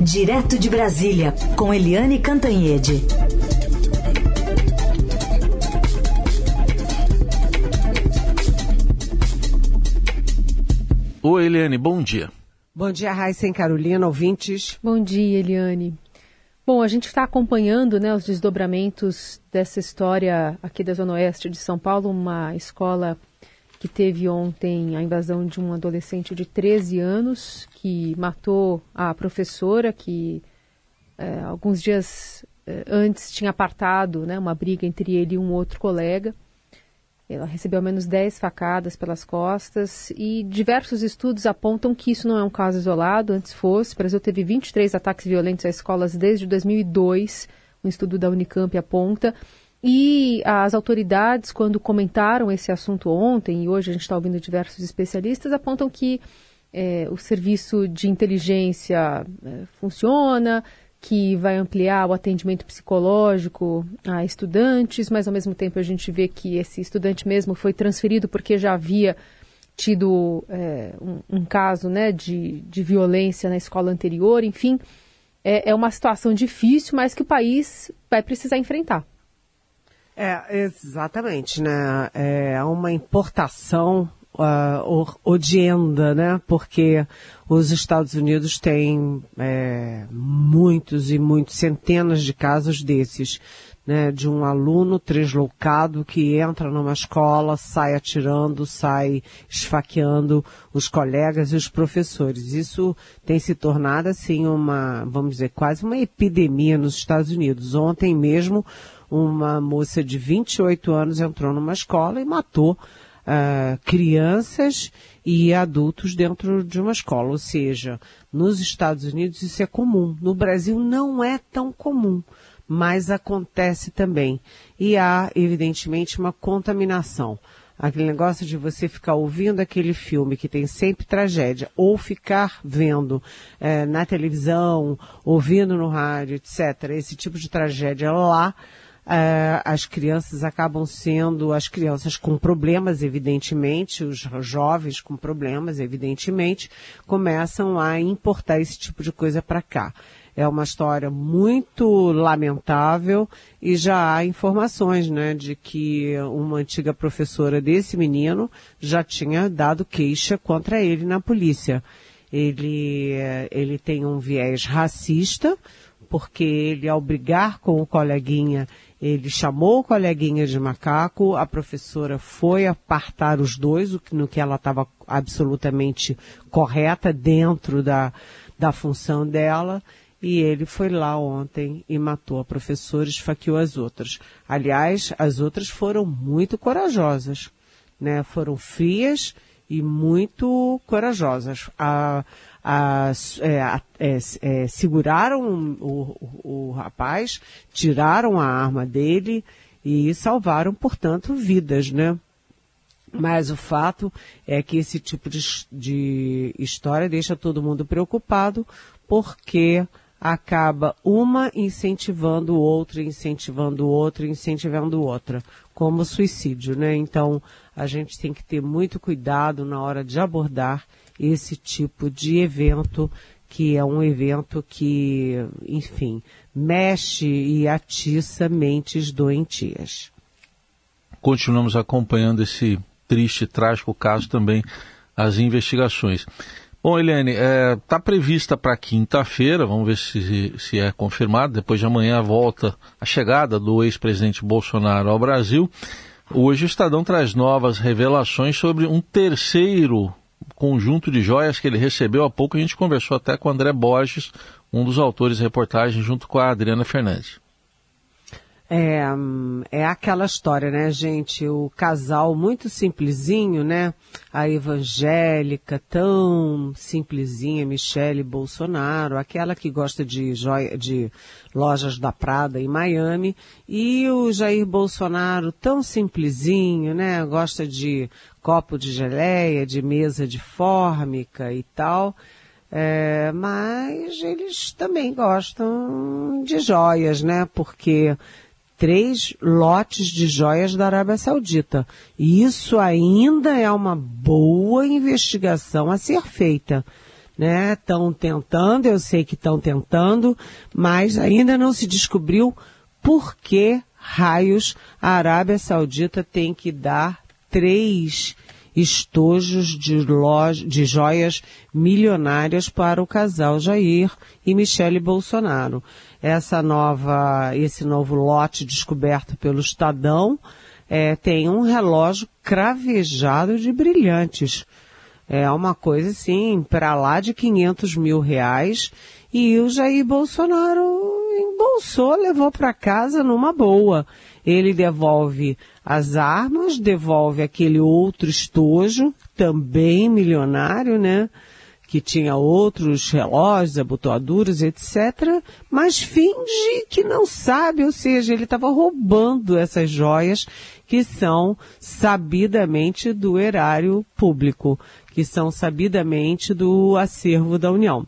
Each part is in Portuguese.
Direto de Brasília, com Eliane Cantanhede. Oi, Eliane, bom dia. Bom dia, Raíssa e Carolina, ouvintes. Bom dia, Eliane. Bom, a gente está acompanhando né, os desdobramentos dessa história aqui da Zona Oeste de São Paulo, uma escola que teve ontem a invasão de um adolescente de 13 anos que matou a professora, que é, alguns dias é, antes tinha apartado né, uma briga entre ele e um outro colega. Ela recebeu ao menos 10 facadas pelas costas e diversos estudos apontam que isso não é um caso isolado, antes fosse. O Brasil teve 23 ataques violentos a escolas desde 2002, um estudo da Unicamp aponta. E as autoridades, quando comentaram esse assunto ontem, e hoje a gente está ouvindo diversos especialistas, apontam que é, o serviço de inteligência é, funciona, que vai ampliar o atendimento psicológico a estudantes, mas ao mesmo tempo a gente vê que esse estudante mesmo foi transferido porque já havia tido é, um, um, caso né, de, de violência na escola anterior, enfim, é, é uma situação difícil, mas que o país vai precisar enfrentar. É, exatamente, né? É uma importação uh, odienda, né? Porque os Estados Unidos têm é, muitos e muitos, centenas de casos desses, né? De um aluno deslocado que entra numa escola, sai atirando, sai esfaqueando os colegas e os professores. Isso tem se tornado, assim, uma, vamos dizer, quase uma epidemia nos Estados Unidos. Ontem mesmo, uma moça de 28 anos entrou numa escola e matou uh, crianças e adultos dentro de uma escola. Ou seja, nos Estados Unidos isso é comum. No Brasil não é tão comum, mas acontece também. E há, evidentemente, uma contaminação. Aquele negócio de você ficar ouvindo aquele filme que tem sempre tragédia, ou ficar vendo eh, na televisão, ouvindo no rádio, etc., esse tipo de tragédia lá, Uh, as crianças acabam sendo as crianças com problemas, evidentemente, os jovens com problemas, evidentemente, começam a importar esse tipo de coisa para cá. É uma história muito lamentável e já há informações, né, de que uma antiga professora desse menino já tinha dado queixa contra ele na polícia. Ele, ele tem um viés racista, porque ele, ao brigar com o coleguinha, ele chamou o coleguinha de macaco, a professora foi apartar os dois, no que ela estava absolutamente correta dentro da, da função dela, e ele foi lá ontem e matou a professora esfaqueou as outras. Aliás, as outras foram muito corajosas, né? Foram frias e muito corajosas. A, a, é, é, é, seguraram o, o, o rapaz, tiraram a arma dele e salvaram, portanto, vidas, né? Mas o fato é que esse tipo de, de história deixa todo mundo preocupado, porque acaba uma incentivando outra, incentivando outra, incentivando outra, como suicídio, né? Então, a gente tem que ter muito cuidado na hora de abordar esse tipo de evento, que é um evento que, enfim, mexe e atiça mentes doentias. Continuamos acompanhando esse triste, trágico caso também, as investigações. Bom, Helene, está é, tá prevista para quinta-feira, vamos ver se, se é confirmado, depois de amanhã volta, a chegada do ex-presidente Bolsonaro ao Brasil. Hoje o Estadão traz novas revelações sobre um terceiro conjunto de joias que ele recebeu há pouco. A gente conversou até com o André Borges, um dos autores da reportagem, junto com a Adriana Fernandes. É, é aquela história, né, gente? O casal muito simplesinho, né? A evangélica, tão simplesinha, Michele Bolsonaro, aquela que gosta de joia, de lojas da Prada em Miami, e o Jair Bolsonaro, tão simplesinho, né? Gosta de copo de geleia, de mesa de fórmica e tal. É, mas eles também gostam de joias, né? Porque três lotes de joias da Arábia Saudita. E isso ainda é uma boa investigação a ser feita. né? Estão tentando, eu sei que estão tentando, mas ainda não se descobriu por que raios a Arábia Saudita tem que dar três estojos de, loja, de joias milionárias para o casal Jair e Michele Bolsonaro. Essa nova, esse novo lote descoberto pelo Estadão é, tem um relógio cravejado de brilhantes. É uma coisa assim, para lá de 500 mil reais. E o Jair Bolsonaro embolsou, levou para casa numa boa. Ele devolve as armas, devolve aquele outro estojo, também milionário, né? Que tinha outros relógios, abotoaduras, etc. Mas finge que não sabe, ou seja, ele estava roubando essas joias que são sabidamente do erário público, que são sabidamente do acervo da União.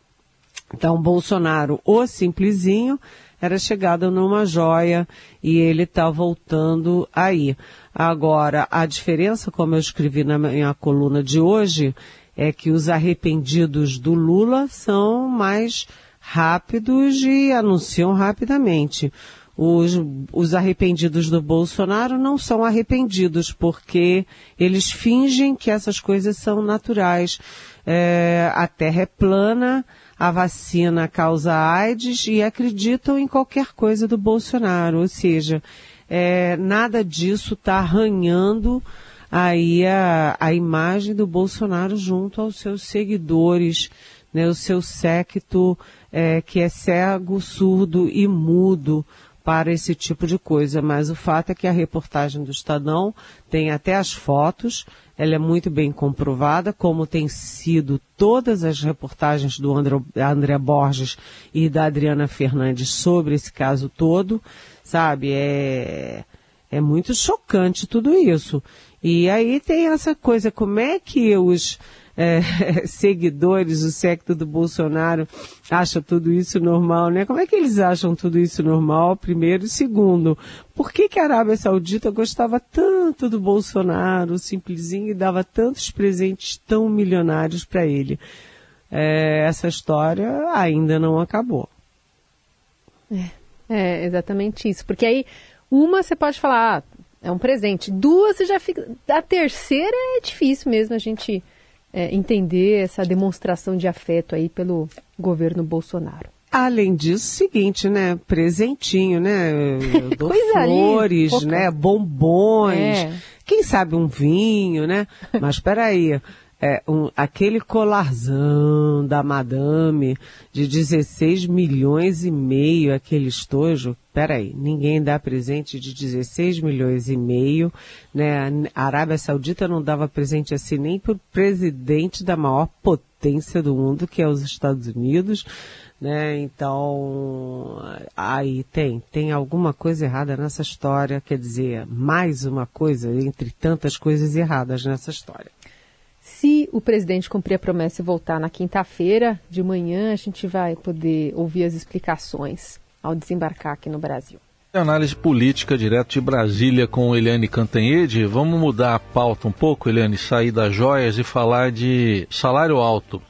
Então, Bolsonaro, o simplesinho, era chegada numa joia e ele está voltando aí. Agora, a diferença, como eu escrevi na minha coluna de hoje, é que os arrependidos do Lula são mais rápidos e anunciam rapidamente. Os, os, arrependidos do Bolsonaro não são arrependidos, porque eles fingem que essas coisas são naturais. É, a Terra é plana, a vacina causa AIDS e acreditam em qualquer coisa do Bolsonaro. Ou seja, é, nada disso está arranhando aí a, a imagem do Bolsonaro junto aos seus seguidores, né, o seu séquito é, que é cego, surdo e mudo para esse tipo de coisa. Mas o fato é que a reportagem do Estadão tem até as fotos, ela é muito bem comprovada, como tem sido todas as reportagens do André, André Borges e da Adriana Fernandes sobre esse caso todo, sabe? É, é muito chocante tudo isso. E aí tem essa coisa, como é que os é, seguidores, o secto do Bolsonaro acha tudo isso normal, né? Como é que eles acham tudo isso normal, primeiro? E segundo, por que, que a Arábia Saudita gostava tanto do Bolsonaro, simplesinho, e dava tantos presentes tão milionários para ele? É, essa história ainda não acabou. É, é exatamente isso. Porque aí, uma você pode falar, ah, é um presente. Duas você já fica. A terceira é difícil mesmo a gente é, entender essa demonstração de afeto aí pelo governo Bolsonaro. Além disso, seguinte, né? Presentinho, né? Eu dou flores, ali, né? Bombons. É. Quem sabe um vinho, né? Mas peraí. É, um, aquele colarzão da madame de 16 milhões e meio, aquele estojo, peraí, ninguém dá presente de 16 milhões e meio, né? A Arábia Saudita não dava presente assim nem para o presidente da maior potência do mundo, que é os Estados Unidos, né? Então, aí tem, tem alguma coisa errada nessa história, quer dizer, mais uma coisa entre tantas coisas erradas nessa história. O presidente cumprir a promessa e voltar na quinta-feira de manhã, a gente vai poder ouvir as explicações ao desembarcar aqui no Brasil. Análise política direto de Brasília com Eliane Cantanhede. Vamos mudar a pauta um pouco, Eliane, sair das joias e falar de salário alto,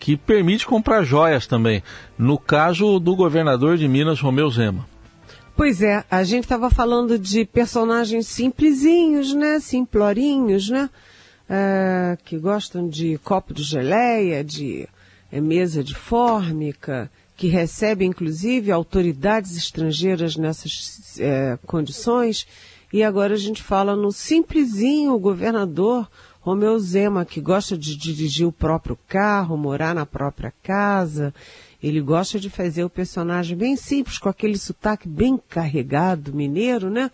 que permite comprar joias também. No caso do governador de Minas, Romeu Zema. Pois é, a gente estava falando de personagens simplesinhos, né? Simplorinhos, né? É, que gostam de copo de geleia, de é, mesa de fórmica, que recebe inclusive autoridades estrangeiras nessas é, condições, e agora a gente fala no simplesinho governador Romeu Zema, que gosta de dirigir o próprio carro, morar na própria casa. Ele gosta de fazer o personagem bem simples, com aquele sotaque bem carregado, mineiro, né?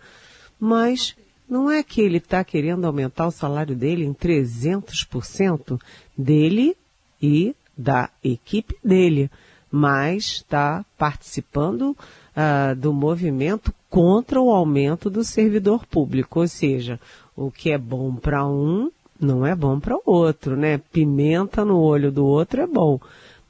Mas não é que ele está querendo aumentar o salário dele em 300% dele e da equipe dele mas está participando uh, do movimento contra o aumento do servidor público. Ou seja, o que é bom para um não é bom para o outro, né? Pimenta no olho do outro é bom,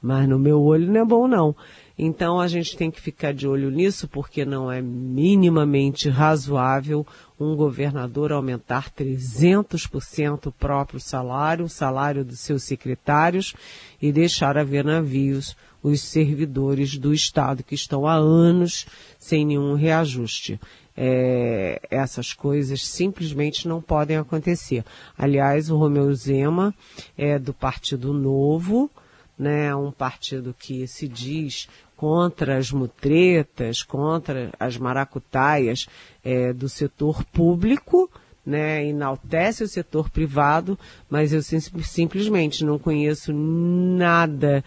mas no meu olho não é bom não. Então a gente tem que ficar de olho nisso, porque não é minimamente razoável um governador aumentar 300% o próprio salário, o salário dos seus secretários e deixar haver navios os servidores do Estado que estão há anos sem nenhum reajuste. É, essas coisas simplesmente não podem acontecer. Aliás, o Romeu Zema é do Partido Novo, né, um partido que se diz contra as mutretas, contra as maracutaias é, do setor público, né, enaltece o setor privado, mas eu sim, simplesmente não conheço nada,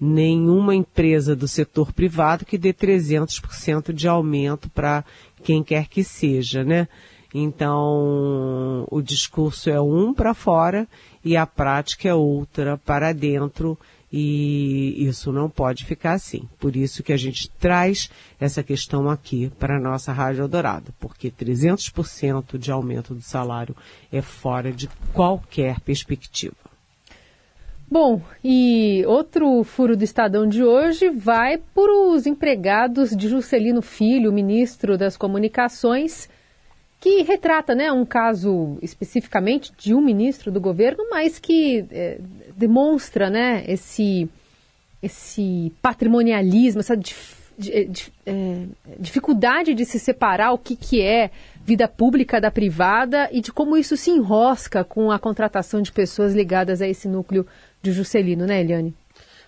nenhuma empresa do setor privado que dê 300% de aumento para quem quer que seja, né? Então, o discurso é um para fora e a prática é outra para dentro e isso não pode ficar assim. Por isso que a gente traz essa questão aqui para a nossa Rádio Eldorado, porque 300% de aumento do salário é fora de qualquer perspectiva. Bom, e outro furo do Estadão de hoje vai para os empregados de Juscelino Filho, ministro das Comunicações, que retrata né, um caso especificamente de um ministro do governo, mas que é, demonstra né, esse, esse patrimonialismo, essa dif, dif, é, dificuldade de se separar o que, que é vida pública da privada e de como isso se enrosca com a contratação de pessoas ligadas a esse núcleo de Juscelino, né, Eliane?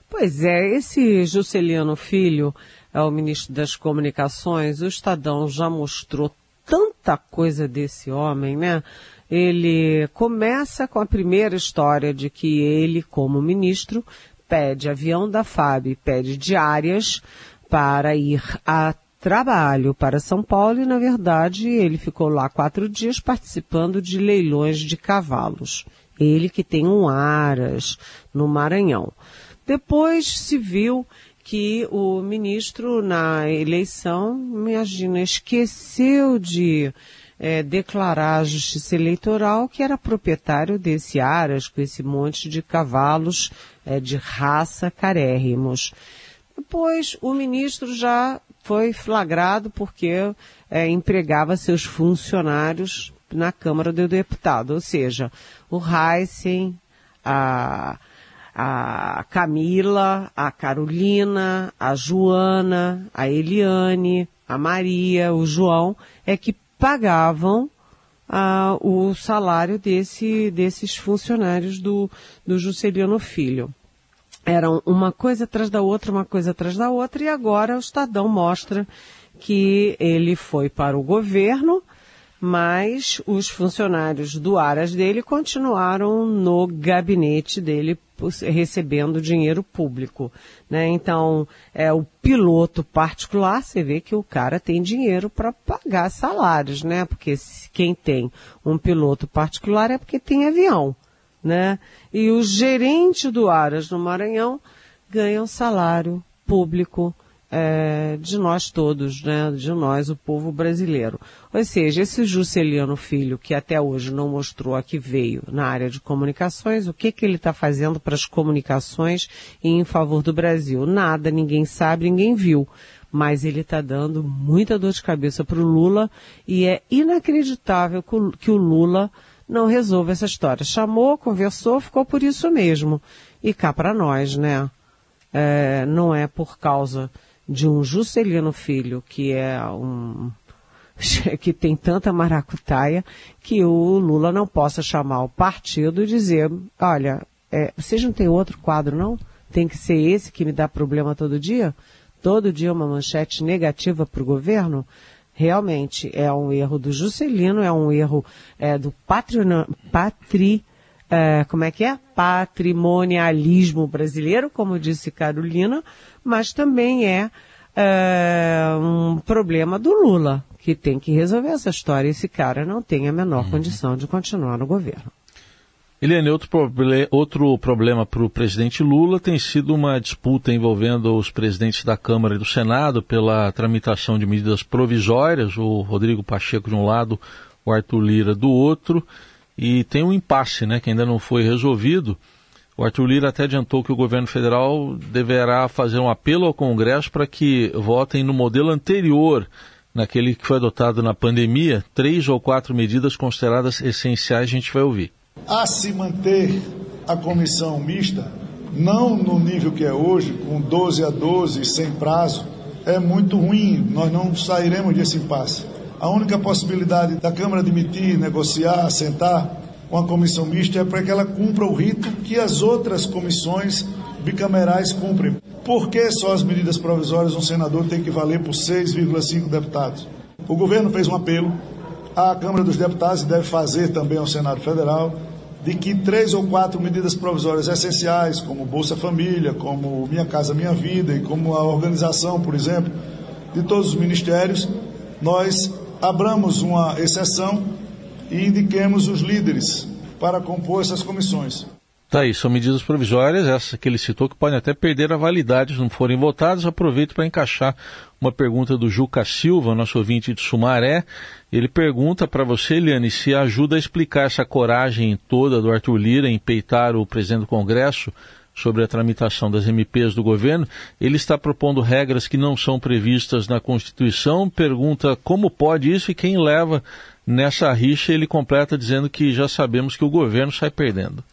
Pois é, esse Juscelino Filho é o ministro das Comunicações, o Estadão já mostrou tanta coisa desse homem, né? Ele começa com a primeira história de que ele, como ministro, pede avião da FAB, pede diárias para ir a trabalho para São Paulo e, na verdade, ele ficou lá quatro dias participando de leilões de cavalos. Ele que tem um Aras no Maranhão. Depois se viu que o ministro, na eleição, imagina, esqueceu de é, declarar à justiça eleitoral que era proprietário desse Aras, com esse monte de cavalos é, de raça carérrimos. Depois, o ministro já foi flagrado porque é, empregava seus funcionários na Câmara do Deputado, ou seja, o Heisen, a a Camila, a Carolina, a Joana, a Eliane, a Maria, o João, é que pagavam ah, o salário desse, desses funcionários do, do Juscelino Filho. Eram uma coisa atrás da outra, uma coisa atrás da outra, e agora o Estadão mostra que ele foi para o governo, mas os funcionários do Aras dele continuaram no gabinete dele recebendo dinheiro público, né? Então, é o piloto particular, você vê que o cara tem dinheiro para pagar salários, né? Porque quem tem um piloto particular é porque tem avião, né? E o gerente do Aras no Maranhão ganha um salário público é, de nós todos, né, de nós, o povo brasileiro. Ou seja, esse Juscelino Filho, que até hoje não mostrou a que veio na área de comunicações, o que, que ele está fazendo para as comunicações e em favor do Brasil? Nada, ninguém sabe, ninguém viu. Mas ele está dando muita dor de cabeça para o Lula e é inacreditável que o Lula não resolva essa história. Chamou, conversou, ficou por isso mesmo. E cá para nós, né? É, não é por causa de um Juscelino Filho, que é um que tem tanta maracutaia, que o Lula não possa chamar o partido e dizer, olha, é, vocês não têm outro quadro não? Tem que ser esse que me dá problema todo dia? Todo dia uma manchete negativa para o governo? Realmente é um erro do Juscelino, é um erro é, do patrino, patri, é, como é que é? Patrimonialismo brasileiro, como disse Carolina, mas também é, é um problema do Lula, que tem que resolver essa história. Esse cara não tem a menor uhum. condição de continuar no governo. Eliane, outro, proble outro problema para o presidente Lula tem sido uma disputa envolvendo os presidentes da Câmara e do Senado pela tramitação de medidas provisórias, o Rodrigo Pacheco de um lado, o Arthur Lira do outro, e tem um impasse né, que ainda não foi resolvido. O Arthur Lira até adiantou que o governo federal deverá fazer um apelo ao Congresso para que votem no modelo anterior, naquele que foi adotado na pandemia, três ou quatro medidas consideradas essenciais, a gente vai ouvir. A se manter a comissão mista, não no nível que é hoje, com 12 a 12, sem prazo, é muito ruim, nós não sairemos desse impasse. A única possibilidade da Câmara admitir, negociar, sentar com a comissão mista é para que ela cumpra o rito que as outras comissões bicamerais cumprem. Por que só as medidas provisórias um senador tem que valer por 6,5 deputados? O governo fez um apelo à Câmara dos Deputados e deve fazer também ao Senado Federal de que três ou quatro medidas provisórias essenciais, como Bolsa Família, como Minha Casa Minha Vida e como a organização, por exemplo, de todos os ministérios, nós abramos uma exceção e indiquemos os líderes para compor essas comissões. Tá aí, são medidas provisórias, essas que ele citou, que podem até perder a validade se não forem votadas. Aproveito para encaixar uma pergunta do Juca Silva, nosso ouvinte de Sumaré. Ele pergunta para você, Eliane, se ajuda a explicar essa coragem toda do Arthur Lira em peitar o presidente do Congresso sobre a tramitação das MPs do governo. Ele está propondo regras que não são previstas na Constituição. Pergunta como pode isso e quem leva nessa rixa. Ele completa dizendo que já sabemos que o governo sai perdendo.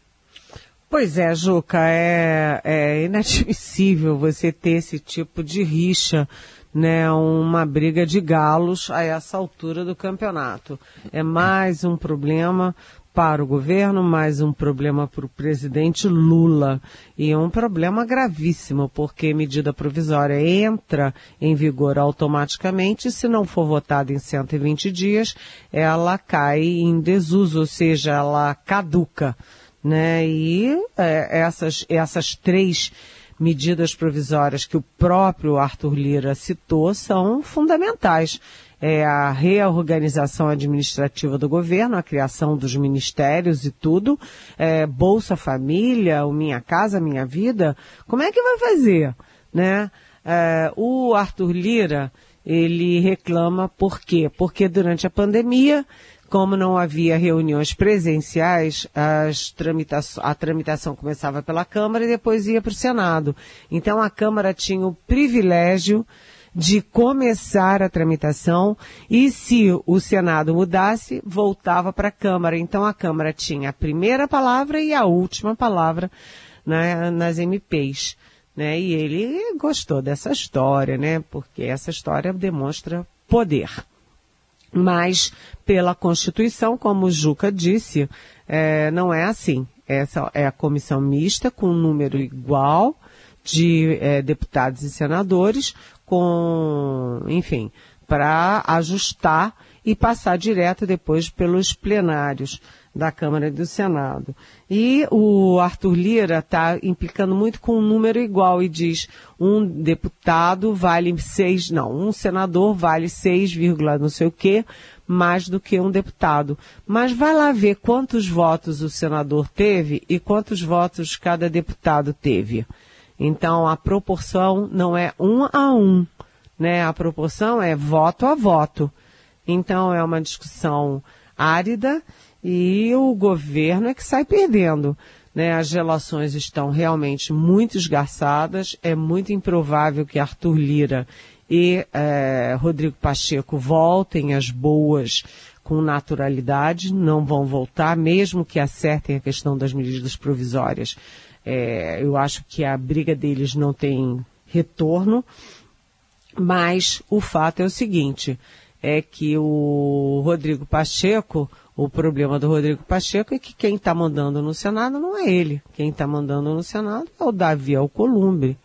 Pois é, Juca, é, é inadmissível você ter esse tipo de rixa, né? Uma briga de galos a essa altura do campeonato. É mais um problema para o governo, mais um problema para o presidente Lula. E é um problema gravíssimo, porque medida provisória entra em vigor automaticamente, se não for votada em 120 dias, ela cai em desuso, ou seja, ela caduca né? E é, essas, essas três medidas provisórias que o próprio Arthur Lira citou são fundamentais. É a reorganização administrativa do governo, a criação dos ministérios e tudo, é, Bolsa Família, o Minha Casa Minha Vida, como é que vai fazer, né? É, o Arthur Lira, ele reclama por quê? Porque durante a pandemia como não havia reuniões presenciais, tramita a tramitação começava pela Câmara e depois ia para o Senado. Então a Câmara tinha o privilégio de começar a tramitação e se o Senado mudasse, voltava para a Câmara. Então a Câmara tinha a primeira palavra e a última palavra né, nas MPs. Né? E ele gostou dessa história, né? Porque essa história demonstra poder. Mas, pela Constituição, como o Juca disse, é, não é assim. Essa é a comissão mista com um número igual de é, deputados e senadores, com, enfim, para ajustar e passar direto depois pelos plenários da Câmara e do Senado. E o Arthur Lira está implicando muito com um número igual e diz um deputado vale seis, não, um senador vale seis, não sei o quê, mais do que um deputado. Mas vai lá ver quantos votos o senador teve e quantos votos cada deputado teve. Então a proporção não é um a um, né? A proporção é voto a voto. Então é uma discussão árida e o governo é que sai perdendo. Né? As relações estão realmente muito esgarçadas, é muito improvável que Arthur Lira e é, Rodrigo Pacheco voltem às boas com naturalidade, não vão voltar, mesmo que acertem a questão das medidas provisórias. É, eu acho que a briga deles não tem retorno, mas o fato é o seguinte, é que o Rodrigo Pacheco, o problema do Rodrigo Pacheco é que quem está mandando no Senado não é ele. Quem está mandando no Senado é o Davi Alcolumbre.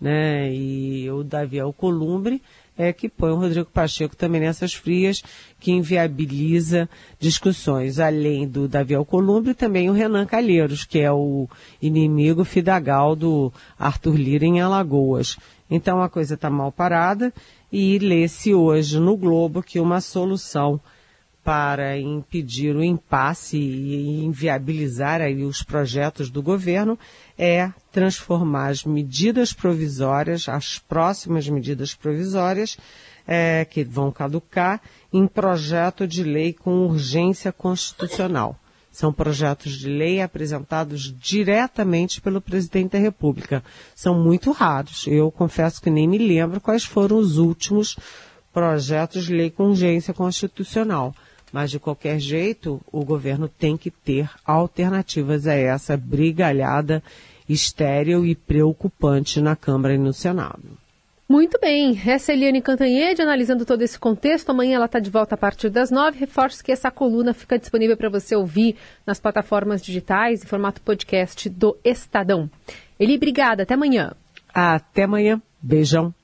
Né? E o Davi Alcolumbre é que põe o Rodrigo Pacheco também nessas frias, que inviabiliza discussões. Além do Davi Alcolumbre, também o Renan Calheiros, que é o inimigo fidagal do Arthur Lira em Alagoas. Então a coisa está mal parada e lê-se hoje no Globo que uma solução para impedir o impasse e inviabilizar aí os projetos do governo é transformar as medidas provisórias, as próximas medidas provisórias, é, que vão caducar, em projeto de lei com urgência constitucional. São projetos de lei apresentados diretamente pelo presidente da República. São muito raros. Eu confesso que nem me lembro quais foram os últimos projetos de lei com urgência constitucional. Mas, de qualquer jeito, o governo tem que ter alternativas a essa brigalhada estéril e preocupante na Câmara e no Senado. Muito bem, essa é Eliane Cantanhede analisando todo esse contexto. Amanhã ela está de volta a partir das nove. Reforço que essa coluna fica disponível para você ouvir nas plataformas digitais em formato podcast do Estadão. Eli, obrigada. Até amanhã. Até amanhã. Beijão.